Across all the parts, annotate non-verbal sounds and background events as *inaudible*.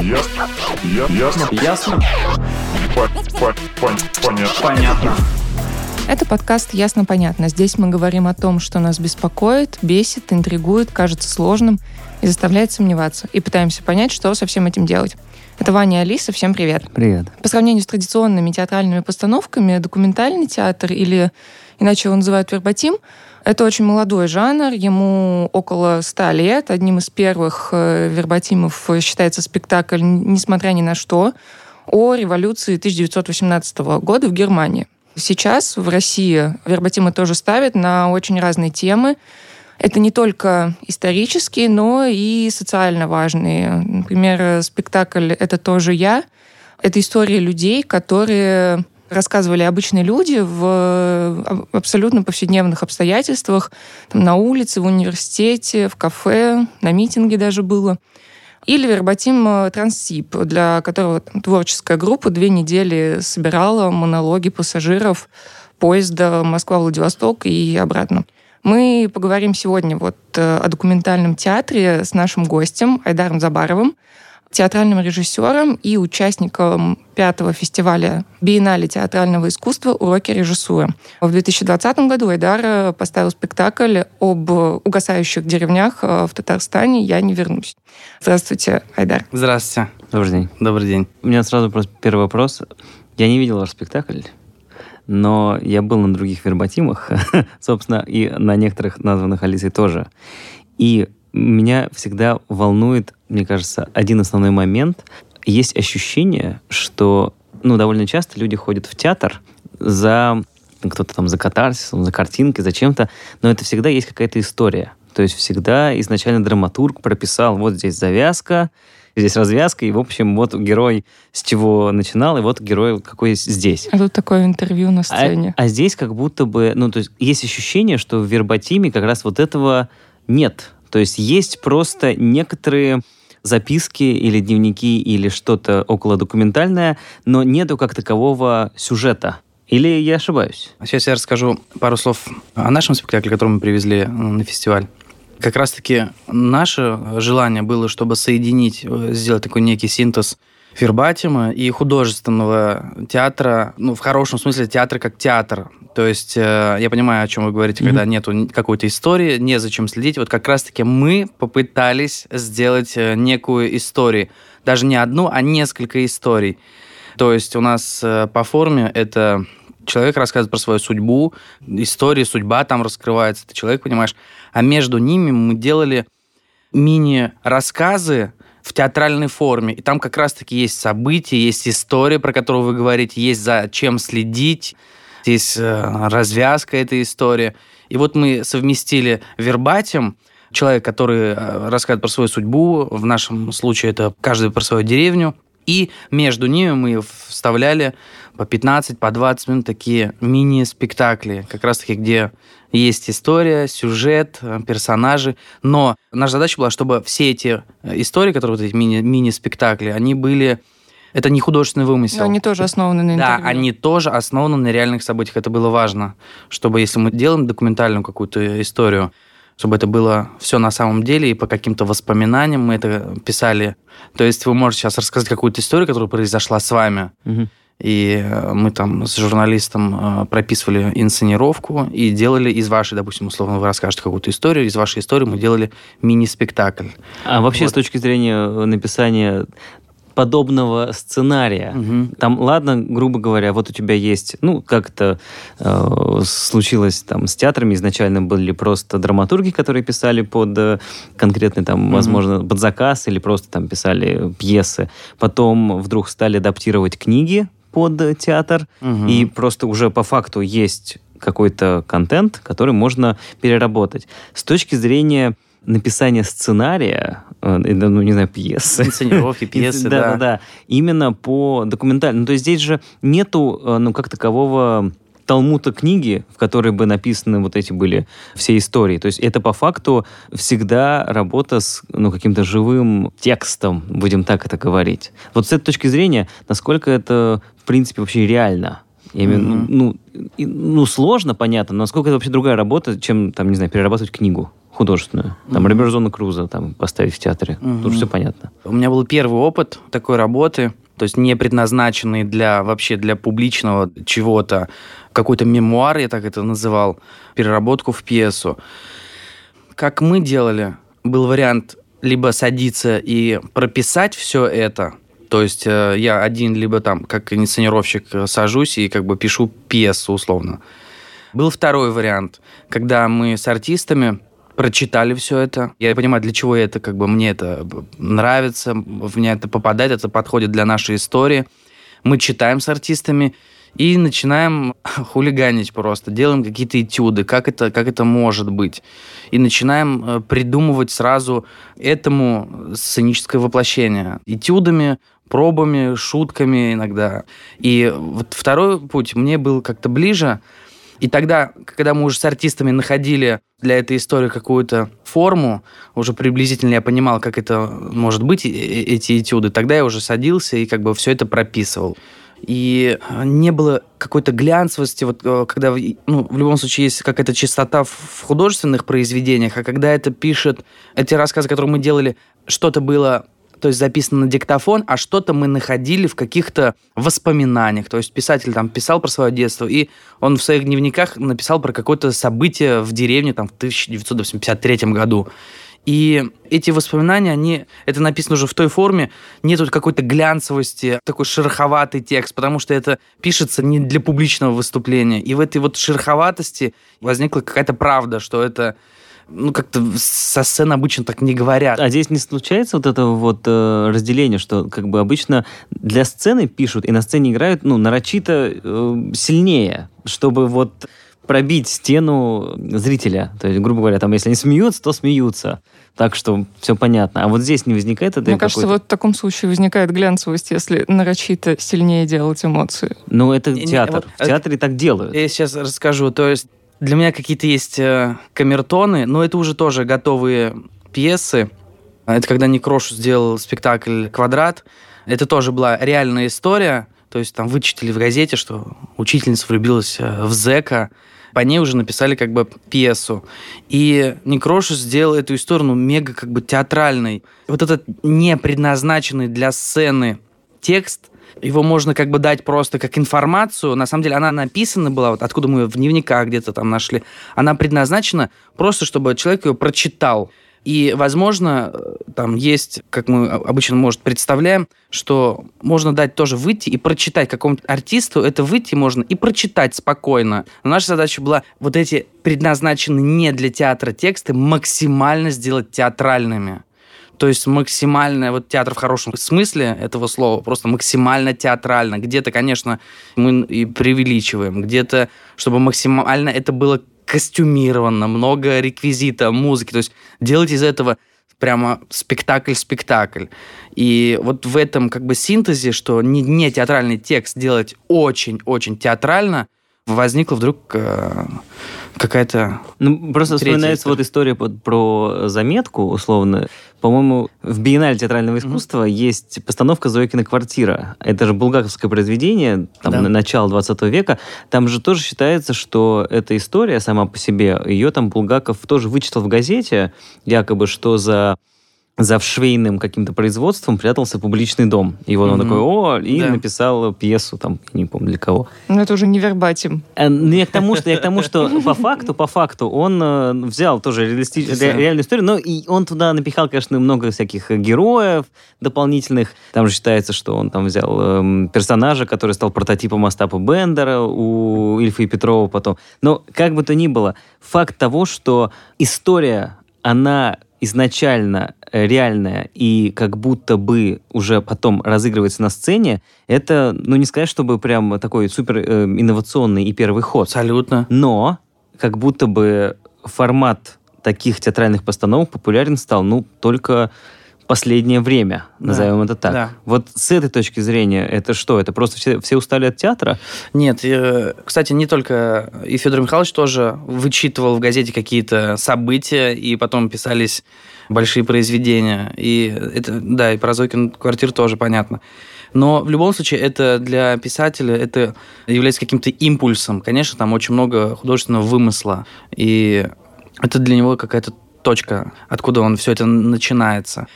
Ясно. Я- Ясно. Ясно? По- по- пон- Понятно. Понятно. Это подкаст «Ясно-понятно». Здесь мы говорим о том, что нас беспокоит, бесит, интригует, кажется сложным и заставляет сомневаться. И пытаемся понять, что со всем этим делать. Это Ваня и Алиса. Всем привет. Привет. По сравнению с традиционными театральными постановками, документальный театр или иначе его называют вербатим, это очень молодой жанр, ему около ста лет. Одним из первых э, вербатимов считается спектакль «Несмотря ни на что» о революции 1918 года в Германии. Сейчас в России вербатимы тоже ставят на очень разные темы. Это не только исторические, но и социально важные. Например, спектакль «Это тоже я». Это история людей, которые рассказывали обычные люди в абсолютно повседневных обстоятельствах, там, на улице, в университете, в кафе, на митинге даже было. Или вербатим э, Транссиб, для которого там, творческая группа две недели собирала монологи пассажиров поезда Москва-Владивосток и обратно. Мы поговорим сегодня вот э, о документальном театре с нашим гостем Айдаром Забаровым, театральным режиссером и участником пятого фестиваля Биеннале театрального искусства «Уроки режиссуры». В 2020 году Айдар поставил спектакль об угасающих деревнях э, в Татарстане «Я не вернусь». Здравствуйте, Айдар. Здравствуйте. Добрый день. Добрый день. У меня сразу просто первый вопрос. Я не видел ваш спектакль, но я был на других вербатимах, *laughs* собственно, и на некоторых названных Алисой тоже. И меня всегда волнует, мне кажется, один основной момент. Есть ощущение, что ну, довольно часто люди ходят в театр за кто-то там за катарсисом, за картинкой, за чем-то, но это всегда есть какая-то история. То есть всегда изначально драматург прописал, вот здесь завязка, здесь развязка, и, в общем, вот герой с чего начинал, и вот герой какой здесь. А тут такое интервью на сцене. А, а здесь как будто бы, ну, то есть есть ощущение, что в вербатиме как раз вот этого нет. То есть есть просто некоторые записки или дневники или что-то около документальное, но нету как такового сюжета. Или я ошибаюсь? Сейчас я расскажу пару слов о нашем спектакле, который мы привезли на фестиваль. Как раз-таки наше желание было, чтобы соединить, э, сделать такой некий синтез вербатима и художественного театра, ну, в хорошем смысле театра как театр. То есть э, я понимаю, о чем вы говорите, mm-hmm. когда нету какой-то истории, незачем следить. Вот как раз-таки мы попытались сделать э, некую историю. Даже не одну, а несколько историй. То есть у нас э, по форме это человек рассказывает про свою судьбу, история, судьба там раскрывается, ты человек, понимаешь. А между ними мы делали мини-рассказы в театральной форме. И там как раз-таки есть события, есть история, про которую вы говорите, есть за чем следить, есть э, развязка этой истории. И вот мы совместили вербатим, человек, который э, рассказывает про свою судьбу, в нашем случае это каждый про свою деревню, и между ними мы вставляли по 15, по 20 минут такие мини-спектакли, как раз-таки, где есть история, сюжет, э, персонажи. Но наша задача была, чтобы все эти э, истории, которые вот эти мини- мини-спектакли, они были... Это не художественный вымысел. Но они тоже основаны на интервью. Да, они тоже основаны на реальных событиях. Это было важно, чтобы если мы делаем документальную какую-то историю, чтобы это было все на самом деле, и по каким-то воспоминаниям мы это писали. То есть вы можете сейчас рассказать какую-то историю, которая произошла с вами, Мгм. И э, мы там с журналистом э, прописывали инсценировку и делали из вашей, допустим, условно, вы расскажете какую-то историю, из вашей истории мы делали мини-спектакль. А вообще Вот. с точки зрения э, написания подобного сценария, Мгм. там, ладно, грубо говоря, вот у тебя есть, ну, как это э, случилось там с театрами, изначально были просто драматурги, которые писали под э, конкретный там, Мгм. возможно, под заказ или просто там писали пьесы. Потом вдруг стали адаптировать книги под театр, Мгм. и просто уже по факту есть какой-то контент, который можно переработать. С точки зрения написания сценария, э, ну, не знаю, пьесы. Инсценировки, *laughs* пьесы, да, да. да, да. Именно по документальному. То есть здесь же нету, э, ну, как такового талмута книги, в которой бы написаны вот эти были все истории. То есть это по факту всегда работа с ну, каким-то живым текстом, будем так это говорить. Вот с этой точки зрения, насколько это, в принципе, вообще реально? Я имею Мгм. ну, и- ну, сложно, понятно, но насколько это вообще другая работа, чем, там, не знаю, перерабатывать книгу художественную. Там Мгм. Роберзона Круза там поставить в театре. Мгм. Тут все понятно. У меня был первый опыт такой работы, то есть не предназначенный для вообще для публичного чего-то, какой-то мемуар, я так это называл, переработку в пьесу. Как мы делали, был вариант либо садиться и прописать все это, то есть э, я один, либо там, как инсценировщик, э, сажусь и как бы пишу пьесу условно. Был второй вариант, когда мы с артистами прочитали все это. Я понимаю, для чего это, как бы мне это нравится, в меня это попадает, это подходит для нашей истории. Мы читаем с артистами и начинаем *laughs* хулиганить просто, делаем какие-то этюды, как это, как это может быть. И начинаем э, придумывать сразу этому сценическое воплощение. Этюдами, пробами, шутками иногда. И вот второй путь мне был как-то ближе. И тогда, когда мы уже с артистами находили для этой истории какую-то форму, уже приблизительно я понимал, как это может быть, эти этюды, тогда я уже садился и как бы все это прописывал. И не было какой-то глянцевости, вот э, когда, ну, в любом случае есть какая-то чистота в художественных произведениях, а когда это пишет, эти рассказы, которые мы делали, что-то было то есть записано на диктофон, а что-то мы находили в каких-то воспоминаниях. То есть писатель там писал про свое детство, и он в своих дневниках написал про какое-то событие в деревне там, в 1953 году. И эти воспоминания, они, это написано уже в той форме, нету какой-то глянцевости, такой шероховатый текст, потому что это пишется не для публичного выступления. И в этой вот шероховатости возникла какая-то правда, что это ну, как-то со сцены обычно так не говорят. А здесь не случается вот это вот э, разделение, что как бы обычно для сцены пишут и на сцене играют, ну, нарочито э, сильнее, чтобы вот пробить стену зрителя. То есть, грубо говоря, там, если они смеются, то смеются. Так что все понятно. А вот здесь не возникает это Мне кажется, вот в таком случае возникает глянцевость, если нарочито сильнее делать эмоции. Ну, это Не- не, театр. вот В театре так делают. Я сейчас расскажу. То есть для меня какие-то есть э, камертоны, но это уже тоже готовые пьесы. Это когда Некрош сделал спектакль «Квадрат». Это тоже была реальная история. То есть там вычитали в газете, что учительница влюбилась э, в зэка. По ней уже написали как бы пьесу. И Некрош сделал эту историю ну, мега как бы театральной. Вот этот не предназначенный для сцены текст, его можно как бы дать просто как информацию. На самом деле она написана была, вот откуда мы ее в дневниках где-то там нашли. Она предназначена просто, чтобы человек ее прочитал. И, возможно, э, там есть, как мы обычно, может, представляем, что можно дать тоже выйти и прочитать какому-то артисту, это выйти можно и прочитать спокойно. Но наша задача была вот эти предназначенные не для театра тексты максимально сделать театральными. То есть максимально, вот театр в хорошем смысле этого слова, просто максимально театрально. Где-то, конечно, мы и преувеличиваем, где-то, чтобы максимально это было костюмировано, много реквизита, музыки. То есть делать из этого прямо спектакль-спектакль. И вот в этом как бы синтезе, что не, не театральный текст делать очень-очень театрально, возникла вдруг э, какая-то... Ну, просто вспоминается история. вот история под- про заметку, условно. По-моему, в Биеннале театрального искусства есть постановка «Зоикина квартира». Это же булгаковское произведение, там, Да. на- начало 20 века. Там же тоже считается, что эта история сама по себе, ее там Булгаков тоже вычитал в газете, якобы, что за за швейным каким-то производством прятался публичный дом. И вот он Мгм. такой, о, и Да. написал пьесу, там, не помню для кого. Но это уже не вербатим. Э, ну, Я к тому, что, я к тому, что по факту, по факту, он э, взял тоже реалисти- Да. ре- реальную историю, но и он туда напихал, конечно, много всяких э, героев дополнительных. Там же считается, что он там взял эм, персонажа, который стал прототипом Остапа Бендера у Ильфа и Петрова потом. Но как бы то ни было, факт того, что история, она изначально э, реальная и как будто бы уже потом разыгрывается на сцене, это, ну, не сказать, чтобы прям такой супер э, инновационный и первый ход. Абсолютно. Но как будто бы формат таких театральных постановок популярен стал, ну, только последнее время, Да. назовем это так. Да. Вот с этой точки зрения, это что? Это просто все, все устали от театра? Нет, э, кстати, не только и Федор Михайлович тоже вычитывал в газете какие-то события, и потом писались большие произведения. И это, да, и про Зойкин квартир тоже понятно. Но в любом случае это для писателя это является каким-то импульсом. Конечно, там очень много художественного вымысла. И это для него какая-то точка, откуда он все это начинается.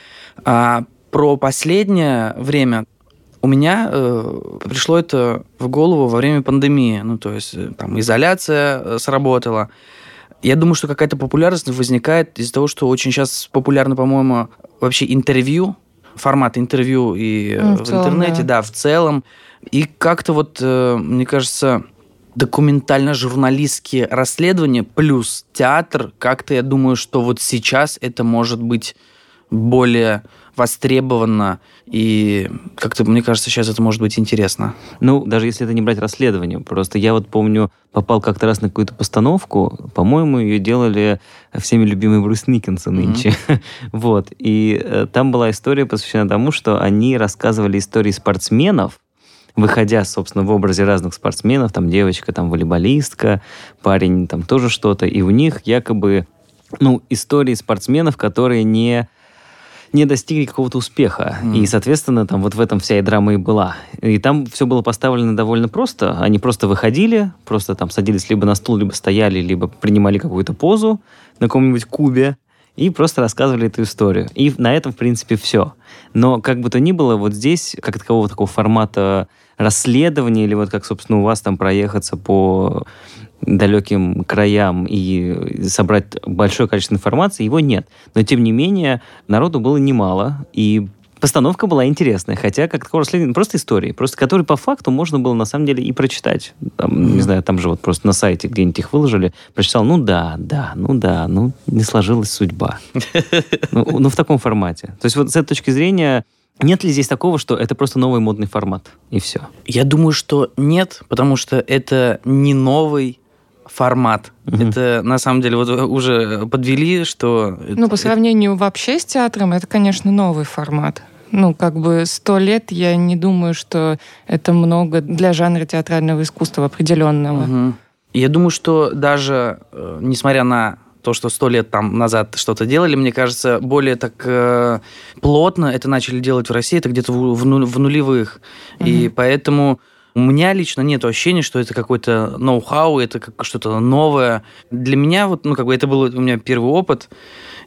А про последнее время у меня э, пришло это в голову во время пандемии. Ну, то есть, э, там, изоляция э, сработала. Я думаю, что какая-то популярность возникает из-за того, что очень сейчас популярно, по-моему, вообще интервью, формат интервью и Ну, в в, целом, интернете, да. да. в целом. И как-то вот, э, мне кажется, документально-журналистские расследования плюс театр, как-то я думаю, что вот сейчас это может быть более востребовано, и как-то, мне кажется, сейчас это может быть интересно. Ну, даже если это не брать расследование. Просто я вот помню, попал как-то раз на какую-то постановку. По-моему, ее делали всеми любимый Брюс Никенсон нынче. *laughs* Вот. И э, там была история посвящена тому, что они рассказывали истории спортсменов, выходя, собственно, в образе разных спортсменов, там девочка, там волейболистка, парень, там тоже что-то, и у них якобы, ну, истории спортсменов, которые не не достигли какого-то успеха. Мгм. И, соответственно, там вот в этом вся и драма и была. И там все было поставлено довольно просто. Они просто выходили, просто там садились либо на стул, либо стояли, либо принимали какую-то позу на каком-нибудь кубе и просто рассказывали эту историю. И на этом, в принципе, все. Но как бы то ни было, вот здесь, как такового такого формата расследования, или вот как, собственно, у вас там проехаться по далеким краям и собрать большое количество информации, его нет. Но, тем не менее, народу было немало, и постановка была интересная, хотя как такого расследования, просто истории, просто которые по факту можно было на самом деле и прочитать. Там, Не знаю, там же вот просто на сайте где-нибудь их выложили, прочитал, ну да, да, ну да, ну не сложилась судьба. *laughs* Ну, ну, в таком формате. То есть вот с этой точки зрения, нет ли здесь такого, что это просто новый модный формат, и все? Я думаю, что нет, потому что это не новый формат. Мгм. Это на самом деле вот уже подвели, что... Ну, по это- сравнению вообще с театром, это, конечно, новый формат. Ну, как бы сто лет, я не думаю, что это много для жанра театрального искусства определенного. Мгм. Я думаю, что даже э, несмотря на то, что сто лет там назад что-то делали, мне кажется, более так э, плотно это начали делать в России, это где-то в, в ну- в нулевых. И Мгм. поэтому у меня лично нет ощущения, что это какой-то ноу-хау, это как что-то новое. Для меня вот, ну, как бы это был у меня первый опыт,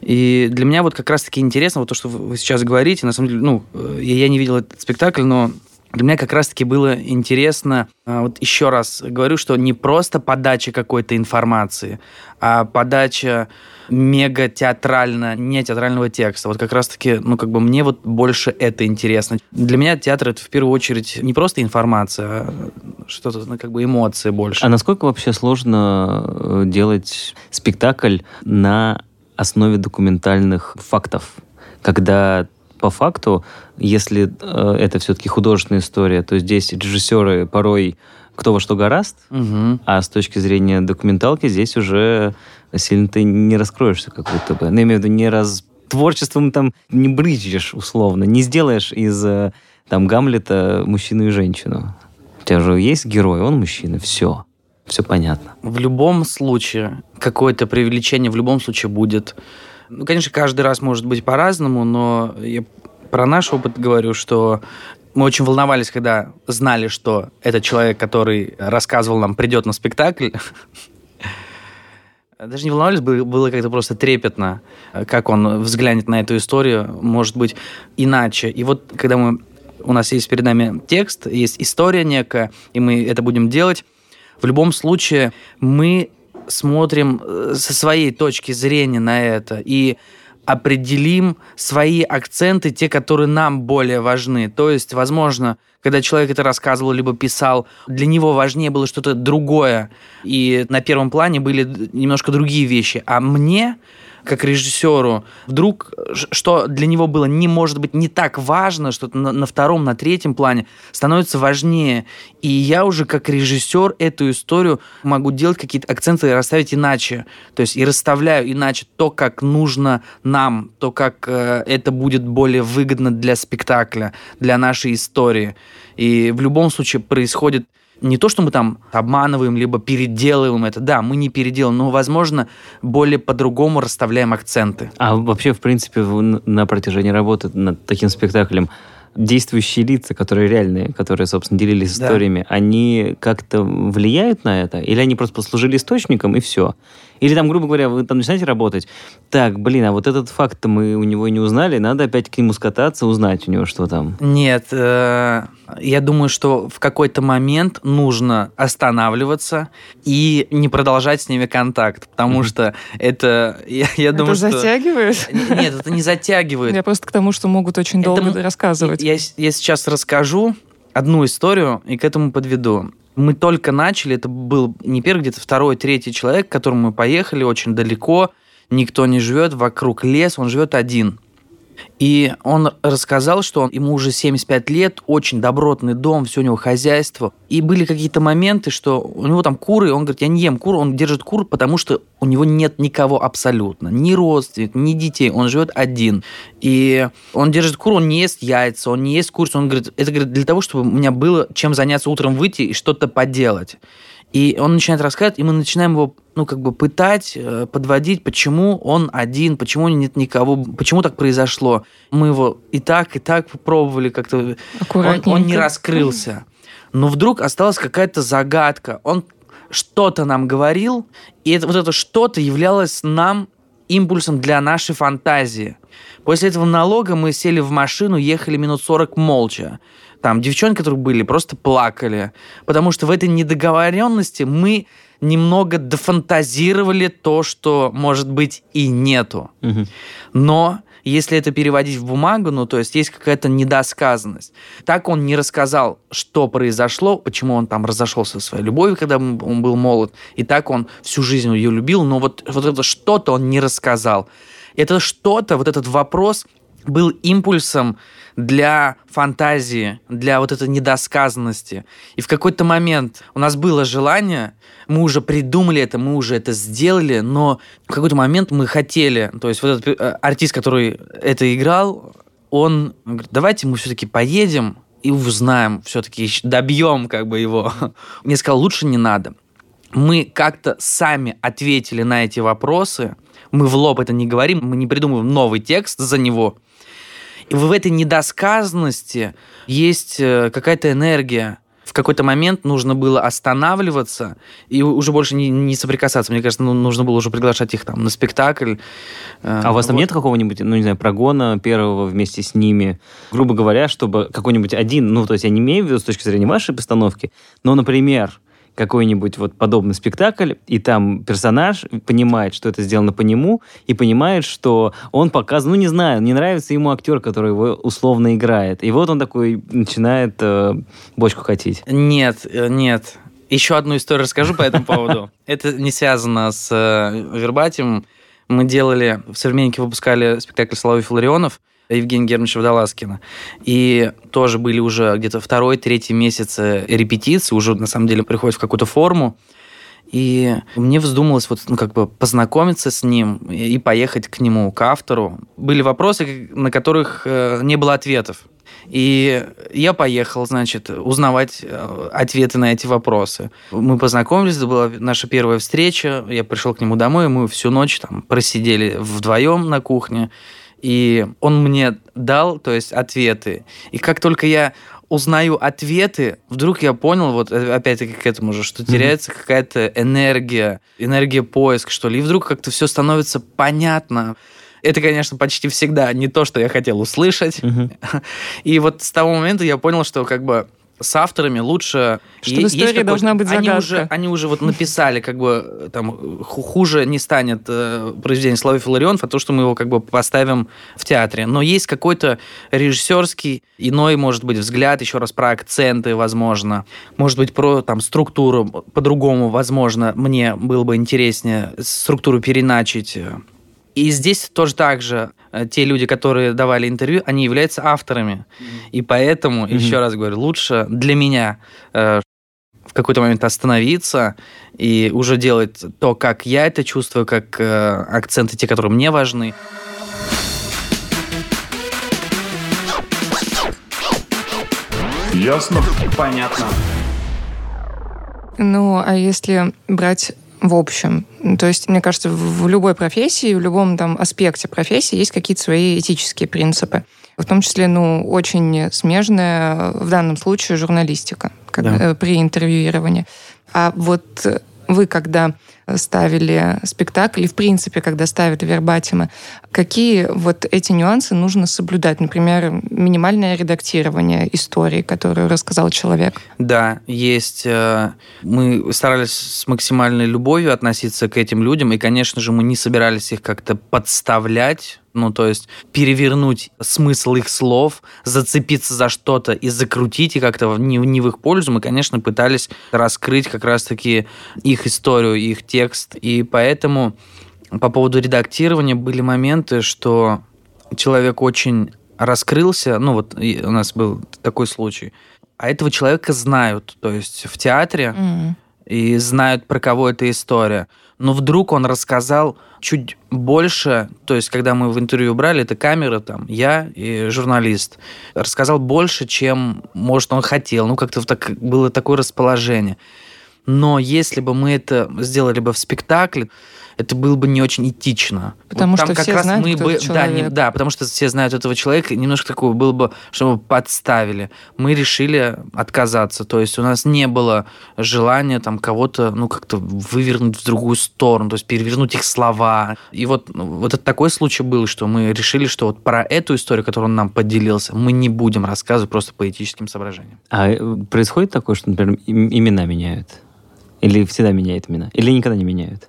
и для меня вот как раз-таки интересно вот то, что вы сейчас говорите, на самом деле, ну, э, я я не видел этот спектакль, но для меня как раз-таки было интересно, а, вот еще раз говорю, что не просто подача какой-то информации, а подача мега театрально, не театрального текста. Вот как раз-таки, ну, как бы мне вот больше это интересно. Для меня театр это в первую очередь не просто информация, а что-то, ну, как бы эмоции больше. А насколько вообще сложно э, делать спектакль на основе документальных фактов? Когда по факту, если э, это все-таки художественная история, то здесь режиссеры порой кто во что гораст, Мгм. а с точки зрения документалки здесь уже сильно ты не раскроешься как будто бы. Ну, я имею в виду, не раз... Творчеством там не брызжешь, условно, не сделаешь из э, там Гамлета мужчину и женщину. У тебя же есть герой, он мужчина, все. Все понятно. В любом случае какое-то привлечение в любом случае будет. Ну, конечно, каждый раз может быть по-разному, но я про наш опыт говорю, что мы очень волновались, когда знали, что этот человек, который рассказывал нам, придет на спектакль. *laughs* Даже не волновались, было как-то просто трепетно, как он взглянет на эту историю, может быть, иначе. И вот когда мы у нас есть перед нами текст, есть история некая, и мы это будем делать, в любом случае мы смотрим э, со своей точки зрения на это и определим свои акценты, те, которые нам более важны. То есть, возможно, когда человек это рассказывал либо писал, для него важнее было что-то другое, и на первом плане были немножко другие вещи. А мне, как режиссеру, вдруг, что для него было не может быть не так важно, что-то на, на втором, на третьем плане становится важнее. И я уже как режиссер эту историю могу делать какие-то акценты и расставить иначе. То есть и расставляю иначе то, как нужно нам, то, как э, это будет более выгодно для спектакля, для нашей истории. И в любом случае происходит не то, что мы там обманываем, либо переделываем это. Да, мы не переделываем, но, возможно, более по-другому расставляем акценты. А вообще, в принципе, на протяжении работы над таким спектаклем действующие лица, которые реальные, которые, собственно, делились Да. историями, они как-то влияют на это? Или они просто послужили источником, и все? Или там, грубо говоря, вы там начинаете работать, так, блин, а вот этот факт мы у него не узнали, надо опять к нему скататься, узнать у него, что там. Нет, э, я думаю, что в какой-то момент нужно останавливаться и не продолжать с ними контакт, потому что это, я, я Это думаю, что... затягивает? Н- Нет, это не затягивает. Я просто к тому, что могут очень Это долго рассказывать. Я, я сейчас расскажу одну историю и к этому подведу. Мы только начали, это был не первый, где-то второй, третий человек, к которому мы поехали очень далеко, никто не живет, вокруг лес, он живет один. И он рассказал, что он, ему уже 75 лет, очень добротный дом, все у него хозяйство. И были какие-то моменты, что у него там куры, он говорит, я не ем кур, он держит кур, потому что у него нет никого абсолютно. Ни родственников, ни детей, он живет один. И он держит кур, он не ест яйца, он не ест курицу. Он говорит, это говорит, для того, чтобы у меня было чем заняться утром выйти и что-то поделать. И он начинает рассказывать, и мы начинаем его, ну, как бы пытать, э, подводить, почему он один, почему нет никого, почему так произошло. Мы его и так, и так пробовали как-то. Он, он не раскрылся. Но вдруг осталась какая-то загадка. Он что-то нам говорил, и это, вот это что-то являлось нам импульсом для нашей фантазии. После этого налога мы сели в машину, ехали минут 40 молча. Там девчонки, которые были, просто плакали. Потому что в этой недоговоренности мы немного дофантазировали то, что, может быть, и нету. Мгм. Но если это переводить в бумагу, ну, то есть есть какая-то недосказанность. Так он не рассказал, что произошло, почему он там разошелся со своей любовью, когда он он был молод, и так он всю жизнь ее любил, но вот, вот это что-то он не рассказал. Это что-то, вот этот вопрос был импульсом для фантазии, для вот этой недосказанности. И в какой-то момент у нас было желание, мы уже придумали это, мы уже это сделали, но в какой-то момент мы хотели, то есть вот этот э, артист, который это играл, он говорит, давайте мы все-таки поедем и узнаем, все-таки добьем как бы его. *laughs* Мне сказал, лучше не надо. Мы как-то сами ответили на эти вопросы, мы в лоб это не говорим, мы не придумываем новый текст за него. И в этой недосказанности есть э, какая-то энергия. В какой-то момент нужно было останавливаться и уже больше не, не соприкасаться. Мне кажется, ну, нужно было уже приглашать их там на спектакль. Э, А у вас там вот. нет какого-нибудь, ну, не знаю, прогона первого вместе с ними? Грубо говоря, чтобы какой-нибудь один, ну, то есть я не имею в виду с точки зрения вашей постановки, но, например, какой-нибудь вот подобный спектакль, и там персонаж понимает, что это сделано по нему, и понимает, что он показан, ну, не знаю, не нравится ему актер, который его условно играет. И вот он такой начинает э, бочку катить. Нет, э, нет. Еще одну историю расскажу по этому поводу. *laughs* Это не связано с э, вербатим. Мы делали, в «Современнике» выпускали спектакль Славы Филарионов Евгения Германовича Водолазкина. И тоже были уже где-то второй, третий месяц э, репетиции, уже на самом деле приходит в какую-то форму. И мне вздумалось вот, ну, как бы познакомиться с ним и поехать к нему, к автору. Были вопросы, на которых э, не было ответов. И я поехал, значит, узнавать э, ответы на эти вопросы. Мы познакомились, это была наша первая встреча. Я пришел к нему домой, мы всю ночь там просидели вдвоем на кухне. И он мне дал, то есть, ответы. И как только я узнаю ответы, вдруг я понял, вот э, опять-таки к этому же, что теряется какая-то энергия, энергия поиска, что ли. И вдруг как-то все становится понятно. Это, конечно, почти всегда не то, что я хотел услышать. Мгм. *laughs* И вот с того момента я понял, что как бы с авторами лучше... Что в истории должна быть они загадка. уже, они уже вот написали, как бы, там, ху- хуже не станет э, произведение Славы Филарионов, а то, что мы его как бы поставим в театре. Но есть какой-то режиссерский, иной, может быть, взгляд, еще раз про акценты, возможно. Может быть, про там структуру по-другому, возможно, мне было бы интереснее структуру переначить. И здесь тоже так же э, те люди, которые давали интервью, они являются авторами. И поэтому, Мгм. еще раз говорю, лучше для меня э, в какой-то момент остановиться и уже делать то, как я это чувствую, как э, акценты те, которые мне важны. Ясно? Понятно. Ну, а если брать в общем, то есть, мне кажется, в любой профессии, в любом там аспекте профессии есть какие-то свои этические принципы. В том числе, ну, очень смежная в данном случае журналистика как- Да. э, при интервьюировании. А вот вы, когда ставили спектакль, и в принципе, когда ставят вербатимы, какие вот эти нюансы нужно соблюдать? Например, минимальное редактирование истории, которую рассказал человек. Да, есть. э, Мы старались с максимальной любовью относиться к этим людям, и, конечно же, мы не собирались их как-то подставлять, ну, то есть перевернуть смысл их слов, зацепиться за что-то и закрутить, и как-то не, не в их пользу. Мы, конечно, пытались раскрыть как раз-таки их историю, их текст. И поэтому по поводу редактирования были моменты, что человек очень раскрылся. Ну, вот у нас был такой случай. А этого человека знают. То есть в театре М. и знают, про кого эта история. Но вдруг он рассказал чуть больше, то есть, когда мы в интервью брали, это камера, там, я и журналист, рассказал больше, чем, может, он хотел. Ну, как-то так, было такое расположение. Но если бы мы это сделали бы в спектакле, это было бы не очень этично. Потому там что как все раз знают, мы кто бы, да, не- да, потому что все знают этого человека, немножко такого было бы, чтобы подставили. Мы решили отказаться, то есть у нас не было желания там кого-то, ну, как-то вывернуть в другую сторону, то есть перевернуть их слова. И вот, вот это такой случай был, что мы решили, что вот про эту историю, которую он нам поделился, мы не будем рассказывать просто по этическим соображениям. А э, происходит такое, что, например, им- имена меняют? Или всегда меняют имена? Или никогда не меняют?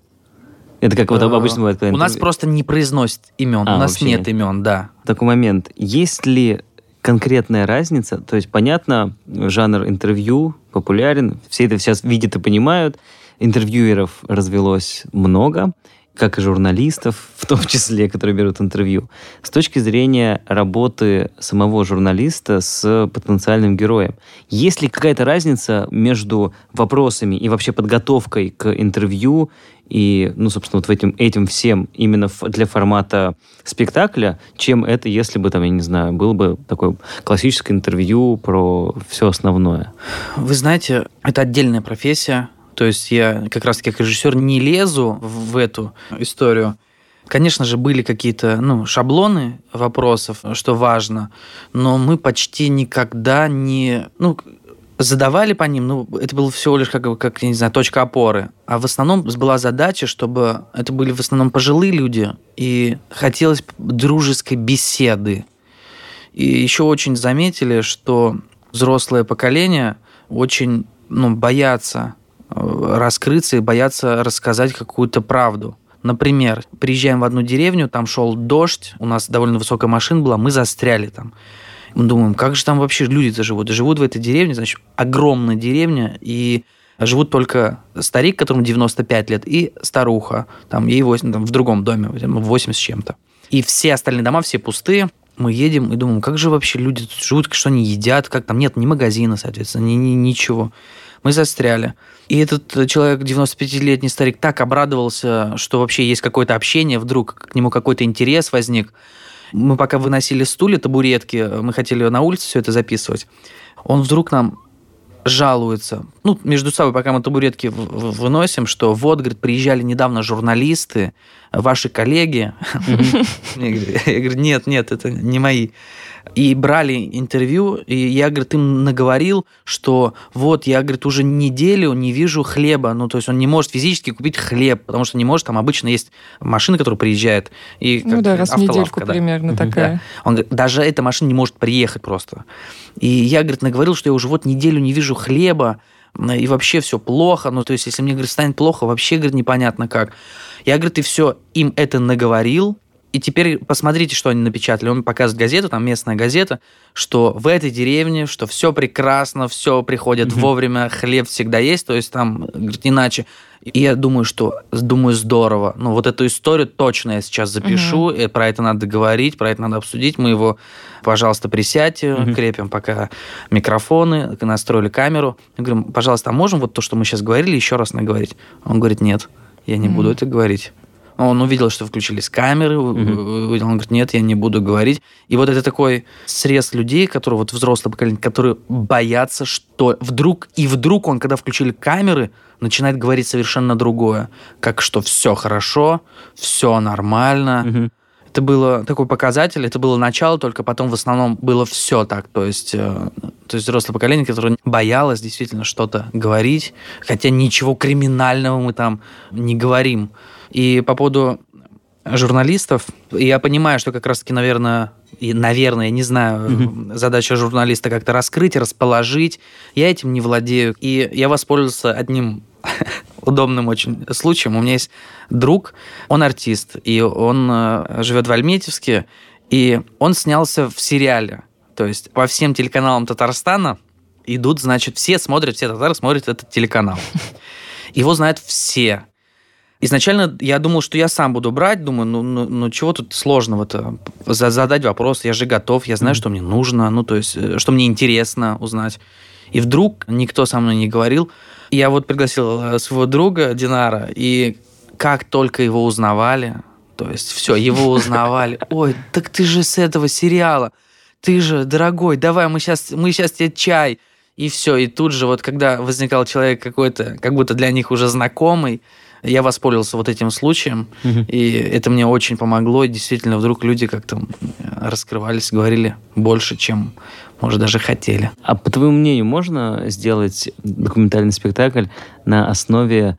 Это как вот Э, обычно бывает. когда У нас просто не произносят имен, А, у нас нет. имен, да. такой момент. Есть ли конкретная разница? То есть, понятно, жанр интервью популярен, все это сейчас видят и понимают. Интервьюеров развелось много, как и журналистов, *laughs* в том числе, которые берут интервью. С точки зрения работы самого журналиста с потенциальным героем, есть ли какая-то разница между вопросами и вообще подготовкой к интервью и, ну, собственно, вот этим, этим всем именно для формата спектакля, чем это, если бы, там, я не знаю, было бы такое классическое интервью про все основное. Вы знаете, это отдельная профессия. То есть я как раз-таки как режиссер не лезу в эту историю. Конечно же, были какие-то ну, шаблоны вопросов, что важно, но мы почти никогда не... Ну, задавали по ним, ну, это было всего лишь как, как, я не знаю, точка опоры. А в основном была задача, чтобы это были в основном пожилые люди, и хотелось дружеской беседы. И еще очень заметили, что взрослое поколение очень ну, боятся раскрыться и боятся рассказать какую-то правду. Например, приезжаем в одну деревню, там шел дождь, у нас довольно высокая машина была, мы застряли там. Мы думаем, как же там вообще люди-то живут? Живут в этой деревне, значит, огромная деревня, и живут только старик, которому 95 лет, и старуха, там ей 8, там, в другом доме, 80 с чем-то. И все остальные дома, все пустые. Мы едем и думаем, как же вообще люди тут живут, что они едят, как там нет ни магазина, соответственно, ни, ни- ничего. Мы застряли. И этот человек, 95-летний старик, так обрадовался, что вообще есть какое-то общение, вдруг к нему какой-то интерес возник. Мы пока выносили стулья, табуретки, мы хотели на улице все это записывать. Он вдруг нам жалуется, ну, между собой, пока мы табуретки выносим, что вот, говорит, приезжали недавно журналисты, ваши коллеги. Я говорю- нет, нет, это не мои. И брали интервью, и я, говорит, им наговорил, что вот, я, говорит, уже неделю не вижу хлеба. Ну, то есть он не может физически купить хлеб, потому что не может, там обычно есть машина, которая приезжает. И Ну да, раз в недельку да. примерно такая. Он говорит, даже эта машина не может приехать просто. И я, говорит, наговорил, что я уже вот неделю не вижу хлеба, и вообще все плохо. Ну, то есть, если мне, говорит, станет плохо, вообще, говорит, непонятно как. Я, говорит, и все, им это наговорил, и теперь посмотрите, что они напечатали. Он показывает газету, там местная газета, что в этой деревне, что все прекрасно, все приходит Мгм. вовремя, хлеб всегда есть, то есть там, говорит, иначе. И я думаю, что, думаю, здорово. Ну, вот эту историю точно я сейчас запишу, и про это надо говорить, про это надо обсудить. Мы его, пожалуйста, присядьте, Мгм. крепим пока микрофоны, настроили камеру. Я говорю, пожалуйста, а можем вот то, что мы сейчас говорили, еще раз наговорить? Он говорит, нет, я не буду Мгм. это говорить. Он увидел, что включились камеры, увидел, он говорит, нет, я не буду говорить. И вот это такой срез людей, которые вот взрослое поколение, которые боятся, что вдруг, и вдруг он, когда включили камеры, начинает говорить совершенно другое. Как что все хорошо, все нормально. Мгм. Это было такой показатель, это было начало, только потом в основном было все так. То есть, э, То есть взрослое поколение, которое боялось действительно что-то говорить, хотя ничего криминального мы там не говорим. И по поводу журналистов, я понимаю, что как раз-таки, наверное, и, наверное, я не знаю, mm-hmm. задача журналиста как-то раскрыть, расположить. Я этим не владею. И я воспользовался одним *laughs* удобным очень случаем. У меня есть друг, он артист, и он э, живет в Альметьевске, и он снялся в сериале. То есть по всем телеканалам Татарстана идут, значит, все смотрят, все татары смотрят этот телеканал. *laughs* Его знают все. Изначально я думал, что я сам буду брать, думаю, ну, ну, ну чего тут сложного-то? Задать вопрос, я же готов, я знаю, mm-hmm. что мне нужно, ну, то есть, э, что мне интересно узнать. И вдруг никто со мной не говорил. Я вот пригласил э, своего друга Динара, и как только его узнавали, то есть все, его *laughs* узнавали. Ой, так ты же с этого сериала. Ты же, дорогой, давай, мы сейчас, мы сейчас тебе чай. И все, и тут же вот, когда возникал человек какой-то, как будто для них уже знакомый, я воспользовался вот этим случаем, угу. и это мне очень помогло. И действительно, вдруг люди как-то раскрывались, говорили больше, чем, может, даже хотели. А по твоему мнению, можно сделать документальный спектакль на основе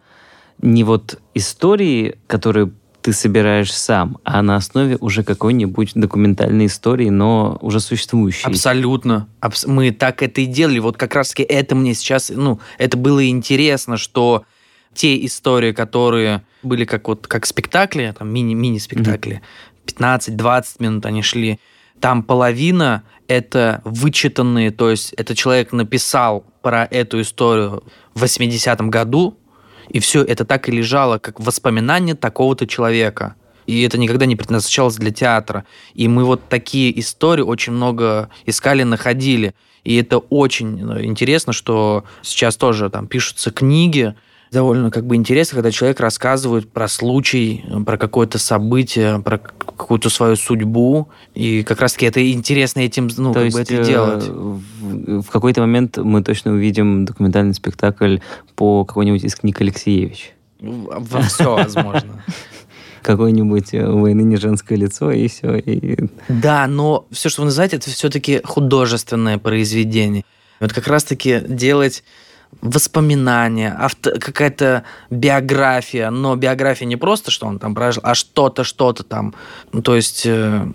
не вот истории, которые ты собираешь сам, а на основе уже какой-нибудь документальной истории, но уже существующей. Абсолютно. Мы так это и делали. Вот как раз-таки это мне сейчас, ну, это было интересно, что те истории, которые были как вот как спектакли, там мини, мини-спектакли, mm-hmm. 15-20 минут они шли, там половина это вычитанные, то есть это человек написал про эту историю в 80-м году, и все это так и лежало, как воспоминание такого-то человека. И это никогда не предназначалось для театра. И мы вот такие истории очень много искали, находили. И это очень ну, интересно, что сейчас тоже там пишутся книги, довольно как бы интересно, когда человек рассказывает про случай, про какое-то событие, про какую-то свою судьбу, и как раз-таки это интересно этим, ну, То как есть, бы это э, делать. В, в какой-то момент мы точно увидим документальный спектакль по какой-нибудь из книг Алексеевич. Во все возможно. *laughs* Какое-нибудь э, у войны не женское лицо, и все. И... Да, но все, что вы называете, это все-таки художественное произведение. Вот как раз-таки делать воспоминания, авто, какая-то биография, но биография не просто, что он там прожил, а что-то, что-то там. Ну, то есть э,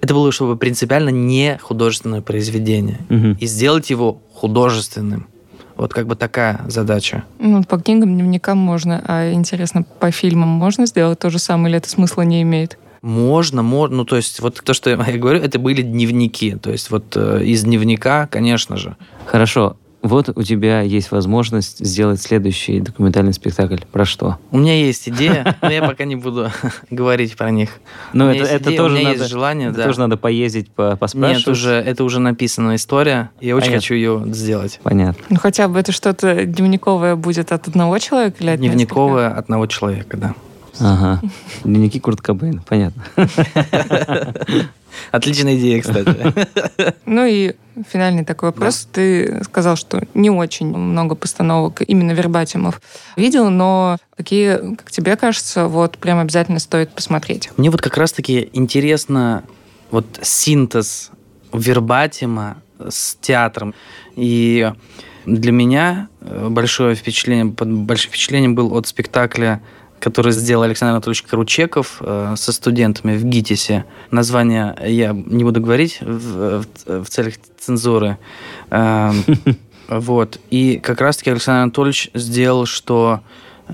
это было, чтобы принципиально не художественное произведение. Угу. И сделать его художественным. Вот как бы такая задача. Ну, по книгам, дневникам можно, а интересно, по фильмам можно сделать то же самое, или это смысла не имеет? Можно, можно. Ну, то есть, вот то, что я *laughs* говорю, это были дневники. То есть, вот э, из дневника, конечно же. Хорошо вот у тебя есть возможность сделать следующий документальный спектакль. Про что? У меня есть идея, но я пока не буду *laughs* говорить про них. Но это, это тоже у меня надо, есть желание, это да. тоже надо поездить, по, поспрашивать. Нет, уже, это уже написанная история. Я очень Понятно. хочу ее сделать. Понятно. Ну, хотя бы это что-то дневниковое будет от одного человека или от Дневниковое несколько? от одного человека, да. Ага. Дневники Курт Кобейн, понятно. *laughs* Отличная идея, кстати. *laughs* Ну и финальный такой вопрос. Ты сказал, что не очень много постановок именно вербатимов видел, но какие, как тебе кажется, вот прям обязательно стоит посмотреть? Мне вот как раз-таки интересно вот синтез вербатима с театром. И для меня большое впечатление, большим впечатлением был от спектакля который сделал Александр Анатольевич Кручеков э, со студентами в ГИТИСе. Название я не буду говорить в, в, в целях цензуры. Э, *laughs* вот. И как раз-таки Александр Анатольевич сделал, что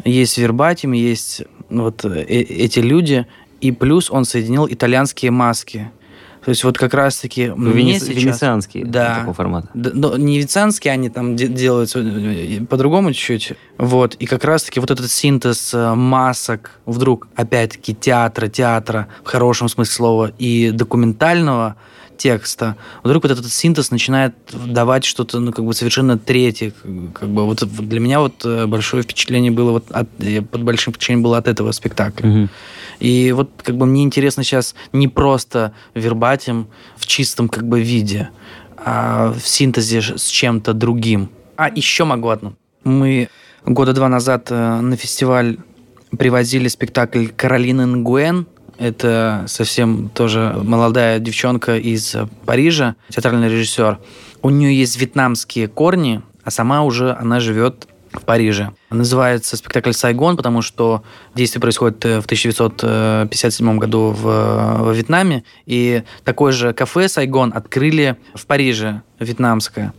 есть вербатим, есть вот э, эти люди, и плюс он соединил итальянские маски. То есть вот как раз-таки ну, мне сейчас... Венецианские да, такого формата. Да, но не венецианские, они там де- делаются э, по-другому чуть-чуть. Вот. И как раз-таки вот этот синтез э, масок, вдруг, опять-таки, театра, театра, в хорошем смысле слова, и документального текста, вдруг вот этот синтез начинает давать что-то, ну, как бы совершенно третье. Как бы вот для меня вот э, большое впечатление было вот от, под большим впечатлением было от этого спектакля. Угу. И вот как бы мне интересно сейчас не просто вербатим в чистом как бы виде, а в синтезе с чем-то другим. А еще могу одну. Мы года два назад э, на фестиваль привозили спектакль Каролины Нгуэн. Это совсем тоже молодая девчонка из Парижа, театральный режиссер. У нее есть вьетнамские корни, а сама уже она живет в Париже. Называется спектакль «Сайгон», потому что действие происходит э, в 1957 году в, во Вьетнаме, и такое же кафе «Сайгон» открыли в Париже, вьетнамское.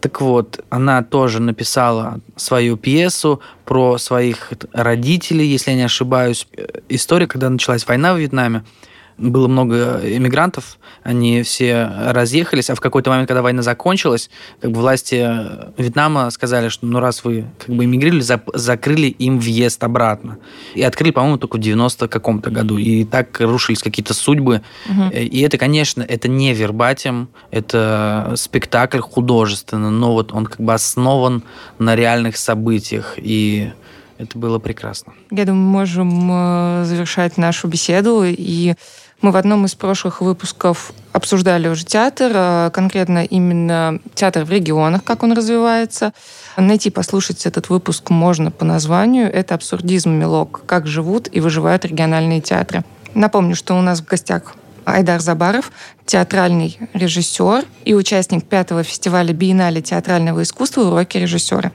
Так вот, она тоже написала свою пьесу про своих родителей, если я не ошибаюсь. История, когда началась война в Вьетнаме, было много иммигрантов, они все разъехались, а в какой-то момент, когда война закончилась, как бы власти Вьетнама сказали, что ну раз вы как бы эмигрировали, за закрыли им въезд обратно. И открыли, по-моему, только в 90 каком-то году. И так рушились какие-то судьбы. Угу. И это, конечно, это не вербатим, это спектакль художественный, но вот он как бы основан на реальных событиях. И это было прекрасно. Я думаю, мы можем э, завершать нашу беседу и мы в одном из прошлых выпусков обсуждали уже театр, а конкретно именно театр в регионах, как он развивается. Найти, послушать этот выпуск можно по названию. Это «Абсурдизм Мелок. Как живут и выживают региональные театры». Напомню, что у нас в гостях Айдар Забаров, театральный режиссер и участник пятого фестиваля биеннале театрального искусства «Уроки режиссера».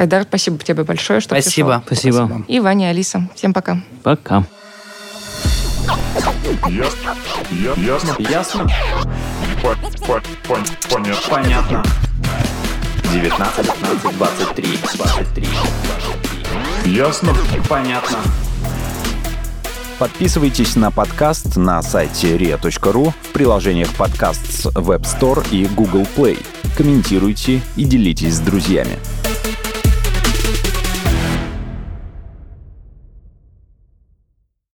Айдар, спасибо тебе большое, что спасибо. пришел. Спасибо. Спасибо. И Ваня, Алиса. Всем пока. Пока. Ясно. Ясно. Ясно? По, по, пон- понятно. Понятно. 19, 19, 23, 23, 23. Ясно. Понятно. Подписывайтесь на подкаст на сайте ria.ru в приложениях подкаст с Web Store и Google Play. Комментируйте и делитесь с друзьями.